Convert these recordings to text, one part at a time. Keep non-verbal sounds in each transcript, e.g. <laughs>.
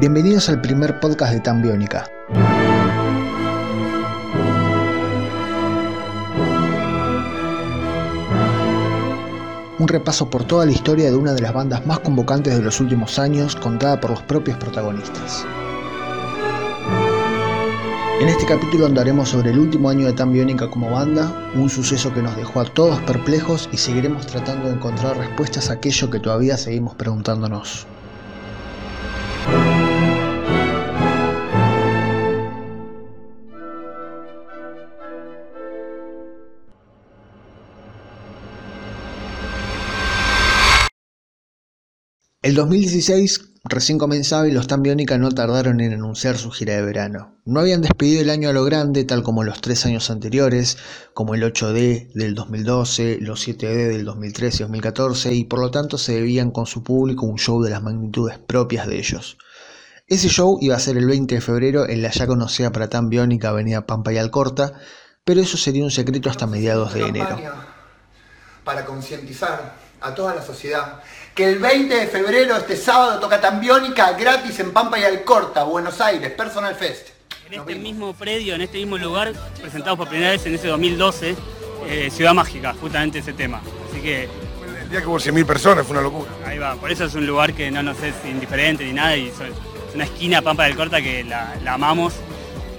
Bienvenidos al primer podcast de Tan Biónica. Un repaso por toda la historia de una de las bandas más convocantes de los últimos años, contada por los propios protagonistas. En este capítulo andaremos sobre el último año de Tan Biónica como banda, un suceso que nos dejó a todos perplejos y seguiremos tratando de encontrar respuestas a aquello que todavía seguimos preguntándonos. El 2016 recién comenzaba y los Tan Biónica no tardaron en anunciar su gira de verano. No habían despedido el año a lo grande, tal como los tres años anteriores, como el 8D del 2012, los 7D del 2013 y 2014, y por lo tanto se debían con su público un show de las magnitudes propias de ellos. Ese show iba a ser el 20 de febrero en la ya conocida para Tan Biónica Avenida Pampa y Alcorta, pero eso sería un secreto hasta mediados de enero. Para concientizar a toda la sociedad que el 20 de febrero, este sábado, toca Tambiónica gratis en Pampa y Alcorta, Buenos Aires, Personal Fest. En este mismo predio, en este mismo lugar, presentamos por primera vez en ese 2012 eh, Ciudad Mágica, justamente ese tema. Así que... El día que hubo 100.000 personas fue una locura. Ahí va, por eso es un lugar que no nos es indiferente ni nada y es una esquina Pampa del Corta que la, amamos.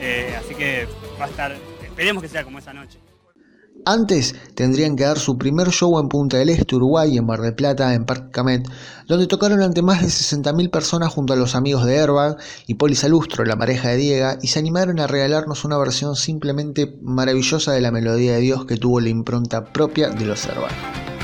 Eh, así que va a estar, esperemos que sea como esa noche. Antes tendrían que dar su primer show en Punta del Este, Uruguay, en Mar del Plata, en Parque Camet, donde tocaron ante más de 60.000 personas junto a los amigos de Airbag y Polisalustro, la pareja de Diega, y se animaron a regalarnos una versión simplemente maravillosa de la melodía de Dios que tuvo la impronta propia de los Airbag.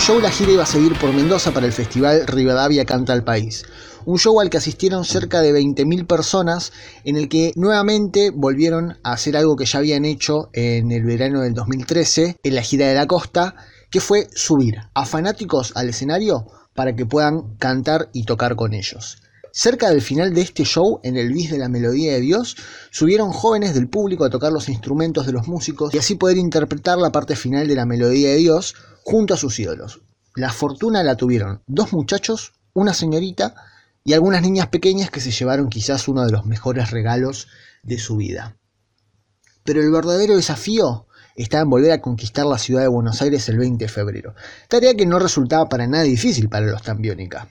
Show, la gira iba a seguir por Mendoza para el festival Rivadavia Canta al País. Un show al que asistieron cerca de 20.000 personas, en el que nuevamente volvieron a hacer algo que ya habían hecho en el verano del 2013, en la gira de la costa, que fue subir a fanáticos al escenario para que puedan cantar y tocar con ellos. Cerca del final de este show, en el bis de la melodía de Dios, subieron jóvenes del público a tocar los instrumentos de los músicos y así poder interpretar la parte final de la melodía de Dios junto a sus ídolos. La fortuna la tuvieron dos muchachos, una señorita y algunas niñas pequeñas que se llevaron quizás uno de los mejores regalos de su vida. Pero el verdadero desafío estaba en volver a conquistar la ciudad de Buenos Aires el 20 de febrero, tarea que no resultaba para nada difícil para los Tambiónica.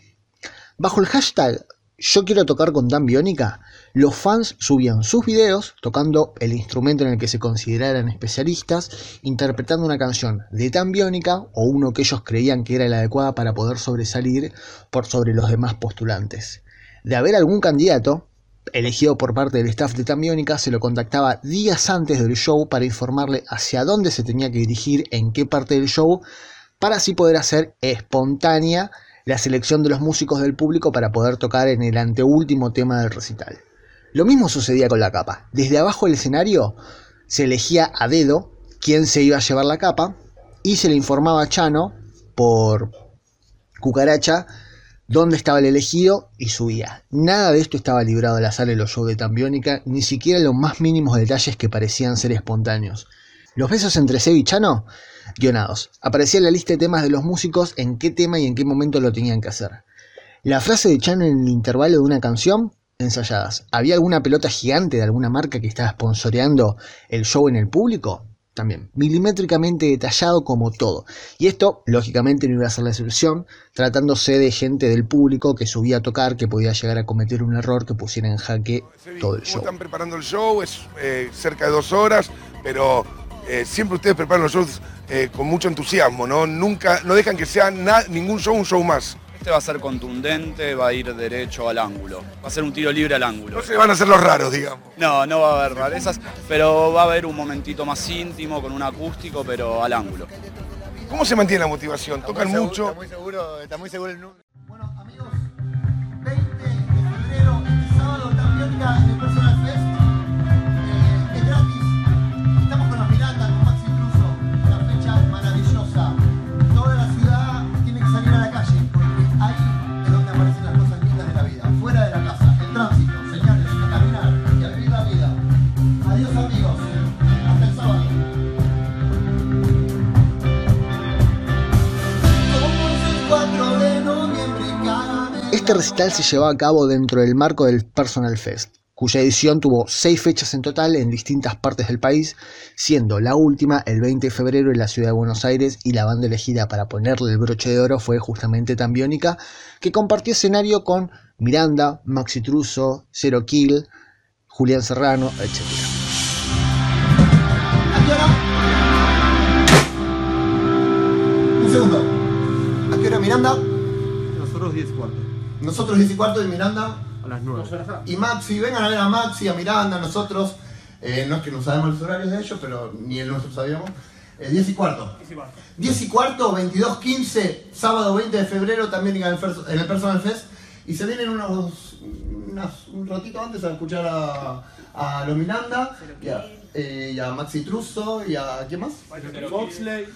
Bajo el hashtag yo quiero tocar con Dan Biónica, los fans subían sus videos tocando el instrumento en el que se consideraran especialistas, interpretando una canción de Dan Biónica o uno que ellos creían que era la adecuada para poder sobresalir por sobre los demás postulantes. De haber algún candidato, elegido por parte del staff de Tan Biónica, se lo contactaba días antes del show para informarle hacia dónde se tenía que dirigir, en qué parte del show, para así poder hacer espontánea la selección de los músicos del público para poder tocar en el anteúltimo tema del recital. Lo mismo sucedía con la capa. Desde abajo del escenario se elegía a dedo quién se iba a llevar la capa y se le informaba a Chano por cucaracha dónde estaba el elegido y subía. Nada de esto estaba librado al azar en los shows de Tambiónica, ni siquiera los más mínimos detalles que parecían ser espontáneos. Los besos entre Seb y Chano guionados. Aparecía la lista de temas de los músicos en qué tema y en qué momento lo tenían que hacer. La frase de Chano en el intervalo de una canción, ensayadas. ¿Había alguna pelota gigante de alguna marca que estaba sponsoreando el show en el público? también, milimétricamente detallado como todo. Y esto, lógicamente, no iba a ser la excepción, tratándose de gente del público que subía a tocar, que podía llegar a cometer un error que pusiera en jaque todo el show. Están preparando el show, es eh, cerca de dos horas, pero eh, siempre ustedes preparan los shows eh, con mucho entusiasmo, ¿no? Nunca, no dejan que sea ningún show un show más. Va a ser contundente, va a ir derecho al ángulo. Va a ser un tiro libre al ángulo. No se van a hacer los raros, digamos. No, no va a haber rarezas, pero va a haber un momentito más íntimo con un acústico, pero al ángulo. ¿Cómo se mantiene la motivación? ¿Tocan mucho? Está muy seguro, está muy seguro el número. Bueno, amigos, 20 de febrero, este sábado, también Este recital se llevaba a cabo dentro del marco del Personal Fest, cuya edición tuvo seis fechas en total en distintas partes del país, siendo la última el 20 de febrero en la ciudad de Buenos Aires y la banda elegida para ponerle el broche de oro fue justamente Tambiónica, que compartió escenario con Miranda, Maxi Truso, Zero Kill, Julián Serrano, etc. ¿A qué hora? Un segundo. ¿A qué hora Miranda? Nosotros 10 cuartos. Nosotros 10 y cuarto de Miranda. A las 9. Y Maxi, vengan a ver a Maxi, a Miranda, nosotros. eh, no es que no sabemos los horarios de ellos, pero ni el nuestro sabíamos. Eh, 10 y cuarto. 10 y cuarto, 22.15, sábado 20 de febrero también en el, Fers- en el Personal Fest. Y se vienen unos, unas- un ratito antes a escuchar a, a los Miranda y a, eh, y a Maxi Truso y a. ¿Quién más? Foxley.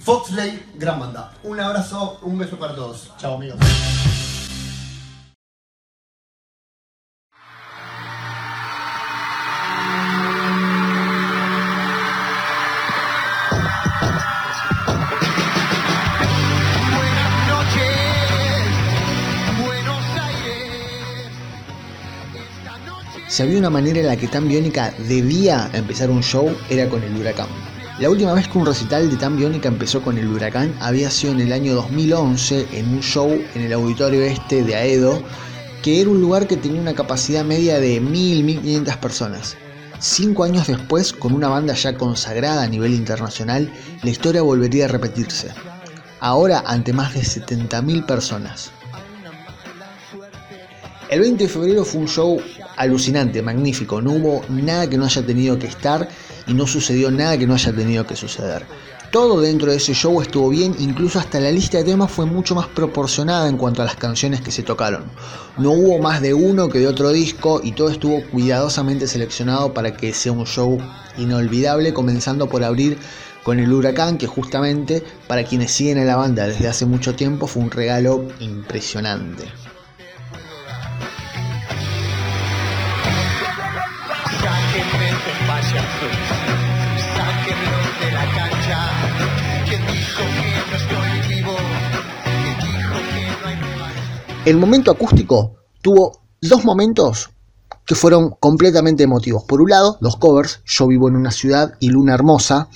Foxley, gran banda. Un abrazo, un beso para todos. Chao amigos. Si había una manera en la que Tan Biónica debía empezar un show era con el huracán. La última vez que un recital de Tan Biónica empezó con el huracán había sido en el año 2011 en un show en el auditorio este de Aedo, que era un lugar que tenía una capacidad media de 1000, 1500 personas. Cinco años después, con una banda ya consagrada a nivel internacional, la historia volvería a repetirse. Ahora ante más de 70.000 personas. El 20 de febrero fue un show alucinante, magnífico. No hubo nada que no haya tenido que estar y no sucedió nada que no haya tenido que suceder. Todo dentro de ese show estuvo bien, incluso hasta la lista de temas fue mucho más proporcionada en cuanto a las canciones que se tocaron. No hubo más de uno que de otro disco y todo estuvo cuidadosamente seleccionado para que sea un show inolvidable, comenzando por abrir con el huracán, que justamente para quienes siguen a la banda desde hace mucho tiempo fue un regalo impresionante. El momento acústico tuvo dos momentos que fueron completamente emotivos. Por un lado, los covers, Yo vivo en una ciudad y Luna Hermosa,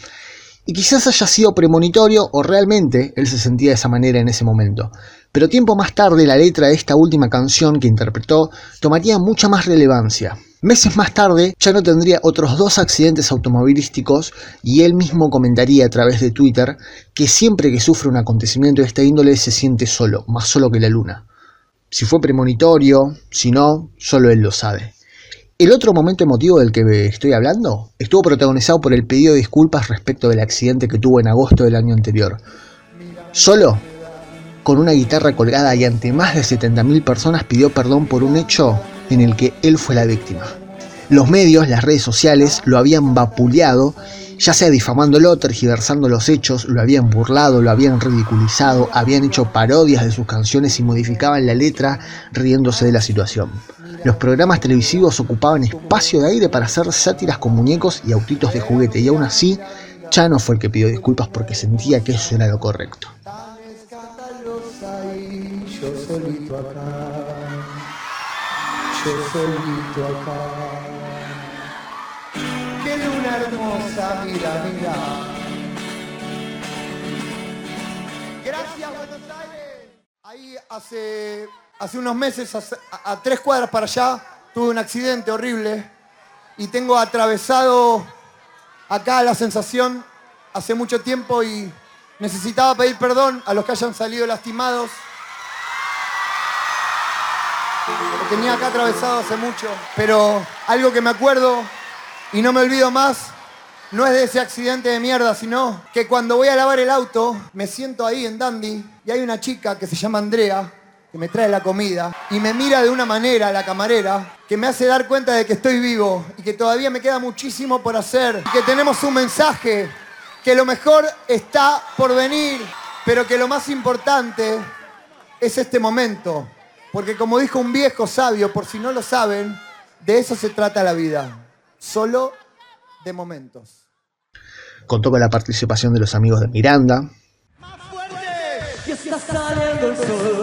y quizás haya sido premonitorio o realmente él se sentía de esa manera en ese momento. Pero tiempo más tarde la letra de esta última canción que interpretó tomaría mucha más relevancia. Meses más tarde ya no tendría otros dos accidentes automovilísticos y él mismo comentaría a través de Twitter que siempre que sufre un acontecimiento de esta índole se siente solo, más solo que la luna. Si fue premonitorio, si no, solo él lo sabe. El otro momento emotivo del que estoy hablando estuvo protagonizado por el pedido de disculpas respecto del accidente que tuvo en agosto del año anterior. Solo, con una guitarra colgada y ante más de 70.000 personas pidió perdón por un hecho en el que él fue la víctima. Los medios, las redes sociales, lo habían vapuleado, ya sea difamándolo, tergiversando los hechos, lo habían burlado, lo habían ridiculizado, habían hecho parodias de sus canciones y modificaban la letra riéndose de la situación. Los programas televisivos ocupaban espacio de aire para hacer sátiras con muñecos y autitos de juguete y aún así, Chano fue el que pidió disculpas porque sentía que eso era lo correcto. Gracias, Buenos Aires. Ahí hace, hace unos meses, a, a tres cuadras para allá, tuve un accidente horrible y tengo atravesado acá la sensación hace mucho tiempo y necesitaba pedir perdón a los que hayan salido lastimados. Tenía acá atravesado hace mucho, pero algo que me acuerdo y no me olvido más no es de ese accidente de mierda, sino que cuando voy a lavar el auto, me siento ahí en Dandy y hay una chica que se llama Andrea que me trae la comida y me mira de una manera la camarera que me hace dar cuenta de que estoy vivo y que todavía me queda muchísimo por hacer y que tenemos un mensaje que lo mejor está por venir, pero que lo más importante es este momento. Porque como dijo un viejo sabio, por si no lo saben, de eso se trata la vida. Solo de momentos. Contó con la participación de los amigos de Miranda, Y está saliendo el sol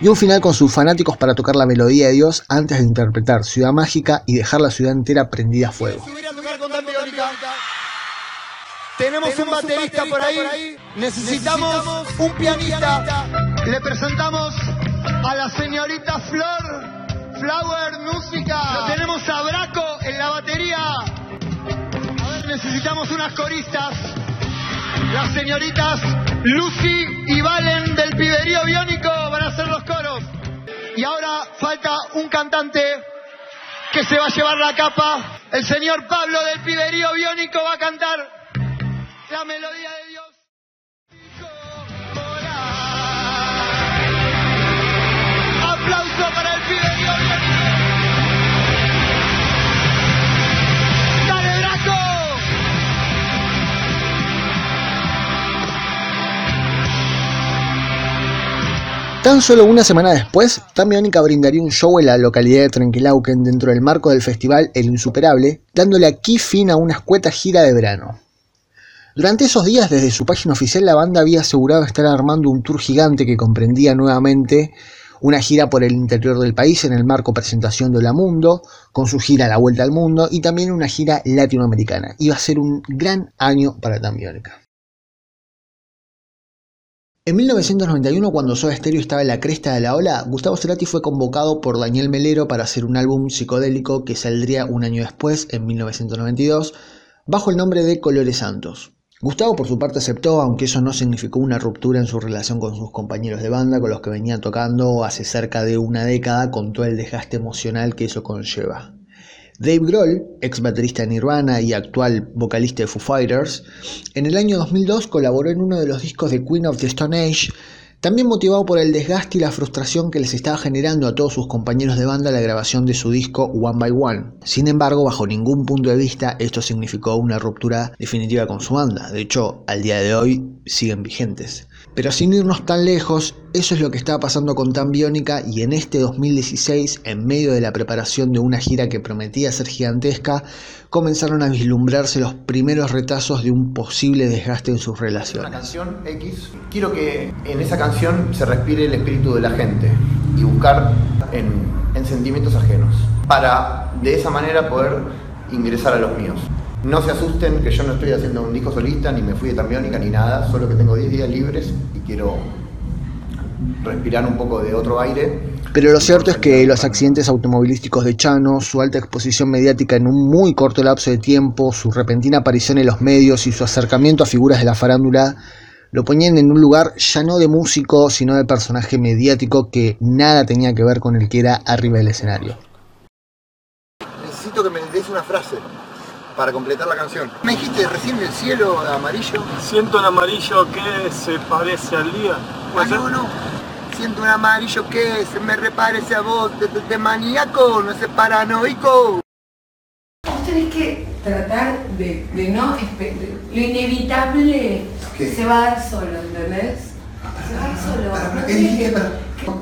y un final con sus fanáticos para tocar la melodía de Dios antes de interpretar Ciudad Mágica y dejar la ciudad entera prendida a fuego. Tenemos un baterista por ahí. Necesitamos un pianista. Le presentamos a la señorita Flor. Flower Música. Lo tenemos a Braco en la batería. A ver, necesitamos unas coristas. Las señoritas Lucy y Valen del Piberío Biónico van a hacer los coros. Y ahora falta un cantante que se va a llevar la capa. El señor Pablo del Piberío Biónico va a cantar la melodía de Tan solo una semana después, Tam Biónica brindaría un show en la localidad de Trenquilauquen dentro del marco del festival El Insuperable, dándole aquí fin a una escueta gira de verano. Durante esos días, desde su página oficial, la banda había asegurado estar armando un tour gigante que comprendía nuevamente una gira por el interior del país en el marco presentación de La Mundo, con su gira la vuelta al mundo y también una gira latinoamericana. Iba a ser un gran año para Tam Biónica. En 1991, cuando Soda Stereo estaba en la cresta de la ola, Gustavo Cerati fue convocado por Daniel Melero para hacer un álbum psicodélico que saldría un año después, en 1992, bajo el nombre de Colores Santos. Gustavo por su parte aceptó, aunque eso no significó una ruptura en su relación con sus compañeros de banda, con los que venía tocando hace cerca de una década, con todo el desgaste emocional que eso conlleva. Dave Grohl, ex baterista de Nirvana y actual vocalista de Foo Fighters, en el año 2002 colaboró en uno de los discos de Queen of the Stone Age, también motivado por el desgaste y la frustración que les estaba generando a todos sus compañeros de banda la grabación de su disco One by One. Sin embargo, bajo ningún punto de vista esto significó una ruptura definitiva con su banda, de hecho, al día de hoy siguen vigentes. Pero sin irnos tan lejos, eso es lo que estaba pasando con Tan Biónica y en este 2016, en medio de la preparación de una gira que prometía ser gigantesca, comenzaron a vislumbrarse los primeros retazos de un posible desgaste en sus relaciones. canción X, quiero que en esa canción se respire el espíritu de la gente y buscar en, en sentimientos ajenos, para de esa manera poder ingresar a los míos. No se asusten que yo no estoy haciendo un disco solista, ni me fui de tambiónica, ni nada, solo que tengo 10 días libres y quiero respirar un poco de otro aire. Pero lo cierto es que los accidentes automovilísticos de Chano, su alta exposición mediática en un muy corto lapso de tiempo, su repentina aparición en los medios y su acercamiento a figuras de la farándula lo ponían en un lugar ya no de músico, sino de personaje mediático que nada tenía que ver con el que era arriba del escenario. Necesito que me des una frase para completar la canción. Me dijiste recién el cielo amarillo. Siento un amarillo que se parece al día. Ah, no, no. Siento un amarillo que se me reparece a vos de, de- de maníaco, no es paranoico. Vos tenés que tratar de, de no lo inevitable ¿Qué? se va a dar solo, ¿entendés? Se va a dar solo. Para, para, ¿qué Para-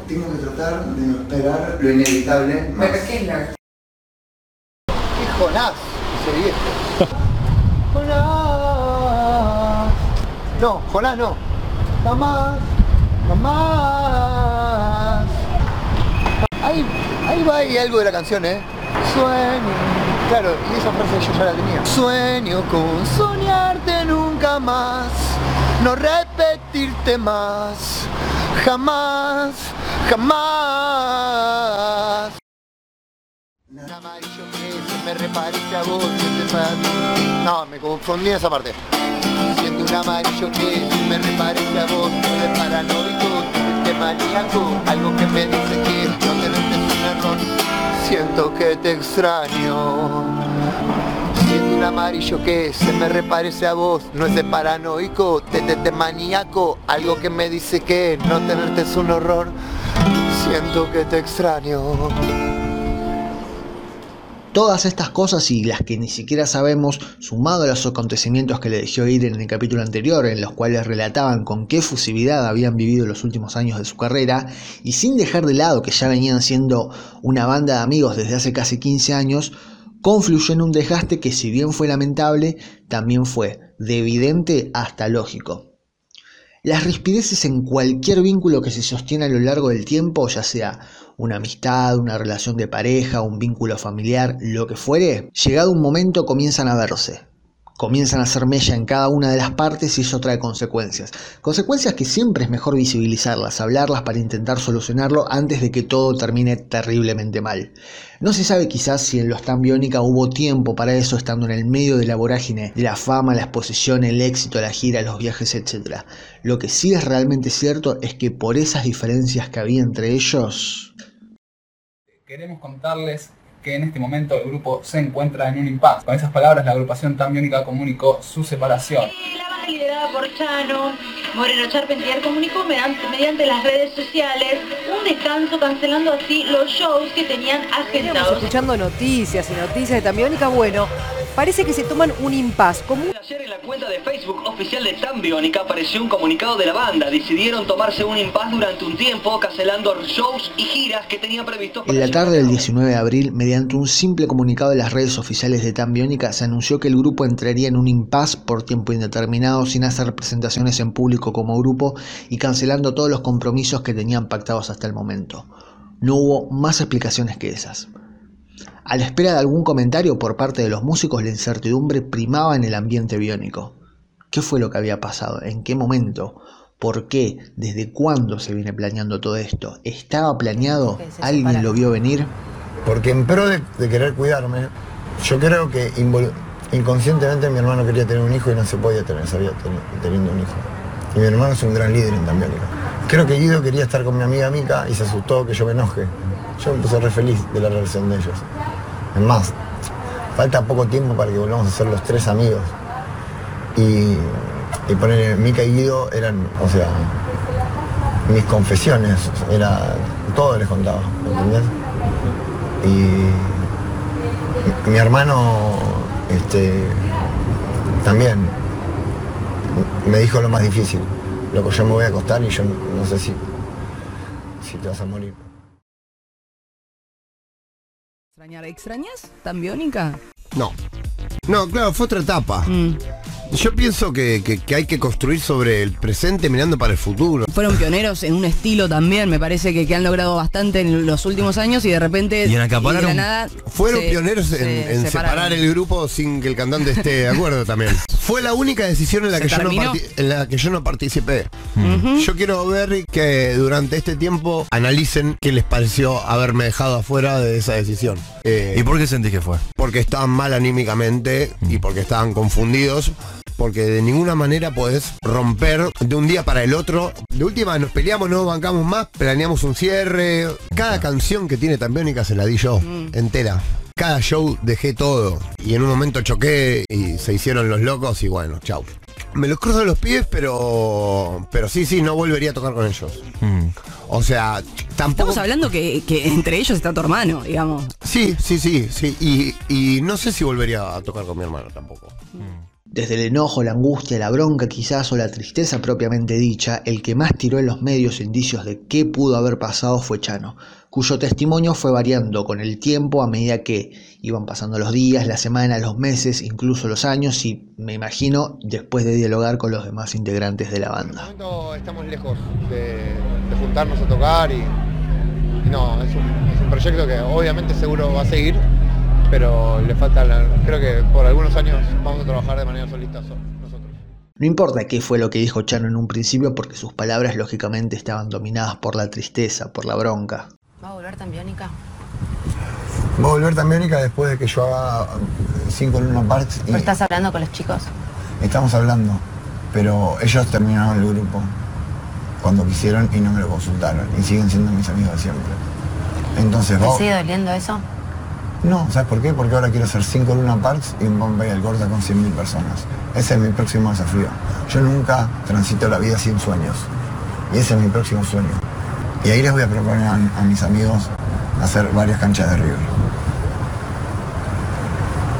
Tengo que tratar de no esperar lo inevitable. más. Pero qué es la ¿Qué Jonás? Ese viejo. Jonás. No, Jonás no. Jamás, jamás. Ahí, ahí va ahí algo de la canción, ¿eh? Sueño. Claro, y esa frase yo ya la tenía. Sueño con soñarte nunca más. No repetirte más. Jamás, jamás. Amarillo que se me a vos, te No, me confundí esa parte. Siento un amarillo que se me reparece a vos, no de paranoico, de maníaco, algo que me dice que no tenerte es un error. Siento que te extraño. Amarillo que se me reparece a vos, no es de paranoico, de, de, de maníaco, algo que me dice que no tenerte es un horror. Siento que te extraño. Todas estas cosas y las que ni siquiera sabemos, sumado a los acontecimientos que le dejó ir en el capítulo anterior, en los cuales relataban con qué fusividad habían vivido los últimos años de su carrera, y sin dejar de lado que ya venían siendo una banda de amigos desde hace casi 15 años, confluyó en un desgaste que si bien fue lamentable, también fue de evidente hasta lógico. Las rispideces en cualquier vínculo que se sostiene a lo largo del tiempo, ya sea una amistad, una relación de pareja, un vínculo familiar, lo que fuere, llegado un momento comienzan a verse. Comienzan a hacer mella en cada una de las partes y eso trae consecuencias. Consecuencias que siempre es mejor visibilizarlas, hablarlas para intentar solucionarlo antes de que todo termine terriblemente mal. No se sabe quizás si en los Tan Biónica hubo tiempo para eso estando en el medio de la vorágine, de la fama, la exposición, el éxito, la gira, los viajes, etc. Lo que sí es realmente cierto es que por esas diferencias que había entre ellos, Queremos contarles que en este momento el grupo se encuentra en un impasse. Con esas palabras, la agrupación tan comunicó su separación. La banda liderada por Chano, Moreno Charpentier comunicó mediante, mediante las redes sociales un descanso cancelando así los shows que tenían Estamos agendados. escuchando noticias y noticias de Tambiónica. Bueno, parece que se toman un impas. Como un- Ayer en la cuenta de Facebook oficial de Tan Biónica apareció un comunicado de la banda. Decidieron tomarse un impas durante un tiempo, cancelando shows y giras que tenían previstos para En la tarde del cabo. 19 de abril, mediante un simple comunicado de las redes oficiales de Tan Biónica, se anunció que el grupo entraría en un impasse por tiempo indeterminado sin hacer presentaciones en público como grupo y cancelando todos los compromisos que tenían pactados hasta el momento. No hubo más explicaciones que esas. A la espera de algún comentario por parte de los músicos, la incertidumbre primaba en el ambiente biónico. ¿Qué fue lo que había pasado? ¿En qué momento? ¿Por qué? ¿Desde cuándo se viene planeando todo esto? ¿Estaba planeado? ¿Alguien lo vio venir? Porque en pro de, de querer cuidarme, yo creo que inconscientemente mi hermano quería tener un hijo y no se podía tener, sabía ten- teniendo un hijo. Y mi hermano es un gran líder en Tambiónica. Creo que Guido quería estar con mi amiga Mica y se asustó que yo me enoje. Yo me puse re feliz de la relación de ellos. Es más, falta poco tiempo para que volvamos a ser los tres amigos. Y, y poner Mica y Guido eran, o sea, mis confesiones, era todo les contaba, ¿entendés? Y mi hermano este, también me dijo lo más difícil. Loco, yo me voy a acostar y yo no, no sé si, si te vas a morir. ¿Extrañar? ¿Extrañas Tambiónica? No. No, claro, fue otra etapa. Yo pienso que, que- que hay que construir sobre el presente mirando para el futuro. Fueron pioneros en un estilo también, me parece que, que han logrado bastante en los últimos años y de repente Y en y acaparar de la nada Fueron se- pioneros en, se en separaron. separar el grupo sin que el cantante esté de acuerdo también. <laughs> Fue la única decisión en la, ¿Se que yo, no terminó? parti- en la que yo no participé. Yo quiero ver que durante este tiempo analicen qué les pareció haberme dejado afuera de esa decisión. Eh, ¿Y por qué sentís que fue? porque estaban mal anímicamente y porque estaban confundidos. Porque de ninguna manera podés romper de un día para el otro. De última nos peleamos, no bancamos más, planeamos un cierre. Cada canción que tiene Tambiónica se la di yo, entera. Cada show dejé todo y en un momento choqué y se hicieron los locos y bueno, chau. Me los cruzo los pies, pero pero sí, sí, no volvería a tocar con ellos. O sea, tampoco... Estamos hablando que, que entre ellos está tu hermano, digamos. Sí, sí, sí, sí. Y, y no sé si volvería a tocar con mi hermano tampoco. Desde el enojo, la angustia, la bronca quizás o la tristeza propiamente dicha, el que más tiró en los medios indicios de qué pudo haber pasado fue Chano, cuyo testimonio fue variando con el tiempo a medida que iban pasando los días, las semanas, los meses, incluso los años y me imagino después de dialogar con los demás integrantes de la banda. estamos lejos de, de juntarnos a tocar y, y no, es un, es un proyecto que obviamente seguro va a seguir, pero le falta, la- creo que por algunos años vamos a trabajar de manera solista so- nosotros. No importa qué fue lo que dijo Chano en un principio porque sus palabras lógicamente estaban dominadas por la tristeza, por la bronca. ¿Va a volver tan biónica? Va a volver Tambiónica después de que yo haga cinco Luna Parks y ¿Pero estás hablando con los chicos? estamos hablando. Pero ellos terminaron el grupo cuando quisieron y no me lo consultaron. Y siguen siendo mis amigos de siempre. Entonces, ¿Te vos, sigue doliendo eso? No, ¿sabes por qué? Porque ahora quiero hacer cinco Luna Parks y un Bombay al Corta con 100.000 personas. Ese es mi próximo desafío. Yo nunca transito la vida sin sueños. Y ese es mi próximo sueño. Y ahí les voy a proponer a, a mis amigos hacer varias canchas de River.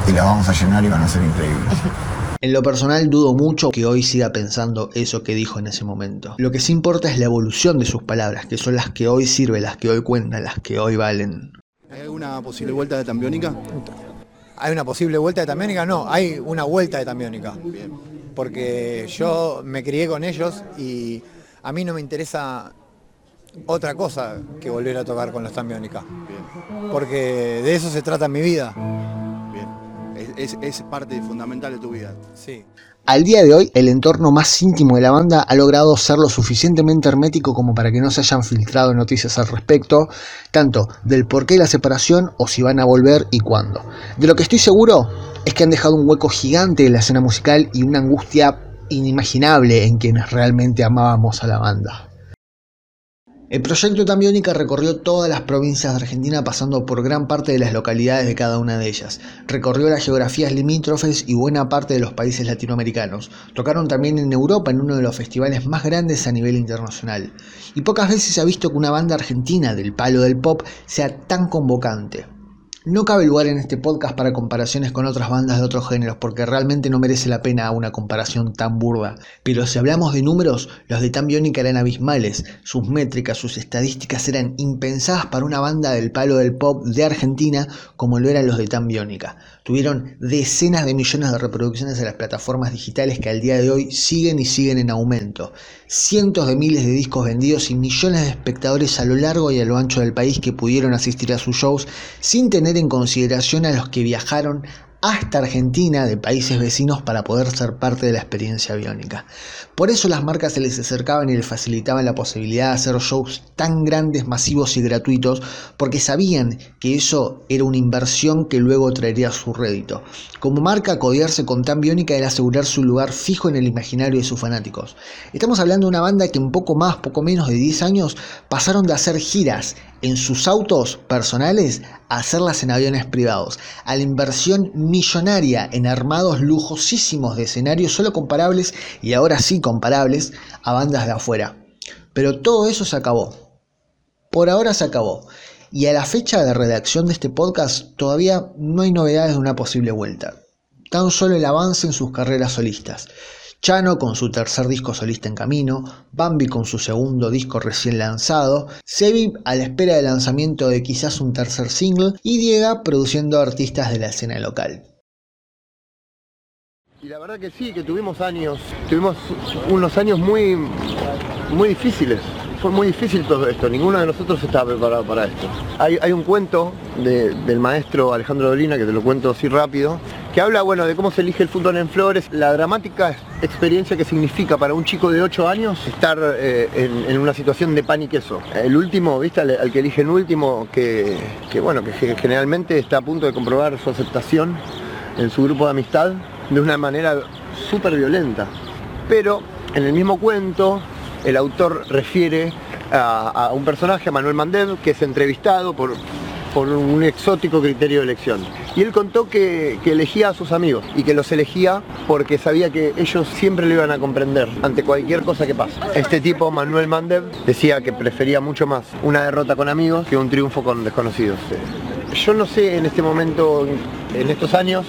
Y las vamos a llenar y van a ser increíbles. <laughs> En lo personal dudo mucho que hoy siga pensando eso que dijo en ese momento. Lo que sí importa es la evolución de sus palabras, que son las que hoy sirven, las que hoy cuentan, las que hoy valen. ¿Hay alguna posible vuelta de Tambiónica? ¿Hay una posible vuelta de Tambiónica? No, hay una vuelta de Tambiónica. Porque yo me crié con ellos y a mí no me interesa otra cosa que volver a tocar con los Tambiónica. Porque de eso se trata mi vida. Es, es parte fundamental de tu vida. Sí. Al día de hoy, el entorno más íntimo de la banda ha logrado ser lo suficientemente hermético como para que no se hayan filtrado noticias al respecto, tanto del por qué la separación o si van a volver y cuándo. De lo que estoy seguro es que han dejado un hueco gigante en la escena musical y una angustia inimaginable en quienes realmente amábamos a la banda. El proyecto Tambiónica recorrió todas las provincias de Argentina pasando por gran parte de las localidades de cada una de ellas. Recorrió las geografías limítrofes y buena parte de los países latinoamericanos. Tocaron también en Europa en uno de los festivales más grandes a nivel internacional. Y pocas veces se ha visto que una banda argentina del palo del pop sea tan convocante. No cabe lugar en este podcast para comparaciones con otras bandas de otros géneros porque realmente no merece la pena una comparación tan burda. Pero si hablamos de números, los de Tambiónica eran abismales. Sus métricas, sus estadísticas eran impensadas para una banda del palo del pop de Argentina como lo eran los de Tambiónica. Tuvieron decenas de millones de reproducciones en las plataformas digitales que al día de hoy siguen y siguen en aumento. Cientos de miles de discos vendidos y millones de espectadores a lo largo y a lo ancho del país que pudieron asistir a sus shows sin tener en consideración a los que viajaron hasta Argentina de países vecinos para poder ser parte de la experiencia biónica. Por eso las marcas se les acercaban y les facilitaban la posibilidad de hacer shows tan grandes, masivos y gratuitos, porque sabían que eso era una inversión que luego traería su rédito. Como marca, codearse con Tan Biónica era asegurar su lugar fijo en el imaginario de sus fanáticos. Estamos hablando de una banda que en poco más, poco menos de 10 años pasaron de hacer giras en sus autos personales a hacerlas en aviones privados, a la inversión millonaria en armados lujosísimos de escenarios solo comparables y ahora sí comparables a bandas de afuera. Pero todo eso se acabó. Por ahora se acabó. Y a la fecha de redacción de este podcast todavía no hay novedades de una posible vuelta. Tan solo el avance en sus carreras solistas. Chano con su tercer disco solista en camino, Bambi con su segundo disco recién lanzado, Sebi a la espera del lanzamiento de quizás un tercer single y Diega produciendo artistas de la escena local. Y la verdad que sí, que tuvimos años, tuvimos unos años muy, muy difíciles. Fue muy difícil todo esto, ninguno de nosotros estaba preparado para esto. Hay, un cuento de- del maestro Alejandro Dolina, que te lo cuento así rápido, que habla bueno, de cómo se elige el fútbol en Flores, la dramática experiencia que significa para un chico de 8 años estar eh, en, una situación de pan y queso. El último, ¿viste? Al, al que eligen último, que, bueno, que ge- generalmente está a punto de comprobar su aceptación en su grupo de amistad, de una manera súper violenta. Pero en el mismo cuento, el autor refiere a, un personaje, a Manuel Mandev, que es entrevistado por, por un exótico criterio de elección. Y él contó que, que elegía a sus amigos y que los elegía porque sabía que ellos siempre lo iban a comprender ante cualquier cosa que pase. Este tipo, Manuel Mandev, decía que prefería mucho más una derrota con amigos que un triunfo con desconocidos. Yo no sé en este momento, en estos años,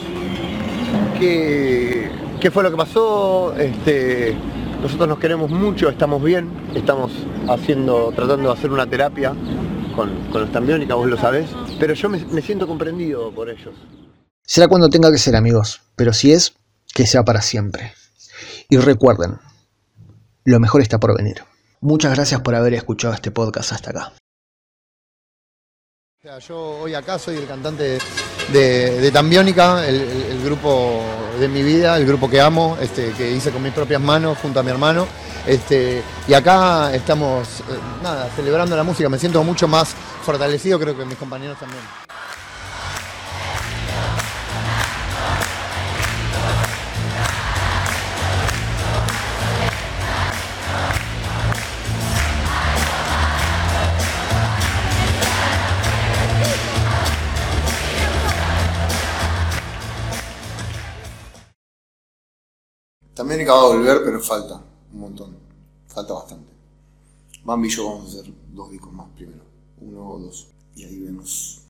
qué, qué fue lo que pasó. Este, nosotros nos queremos mucho, estamos bien, estamos haciendo, tratando de hacer una terapia con, con los Tambiónica, vos lo sabés, pero yo me siento comprendido por ellos. Será cuando tenga que ser amigos, pero si es, que sea para siempre. Y recuerden, lo mejor está por venir. Muchas gracias por haber escuchado este podcast hasta acá. Yo hoy acá soy el cantante de, Tambiónica, el, el- el grupo de mi vida, el grupo que amo, este, que hice con mis propias manos junto a mi hermano. Este, y acá estamos, eh, nada, celebrando la música. Me siento mucho más fortalecido, creo que mis compañeros también. Tambiónica va a volver, pero falta un montón. Falta bastante. Bambi y yo vamos a hacer dos discos más primero. Uno o dos. Y ahí vemos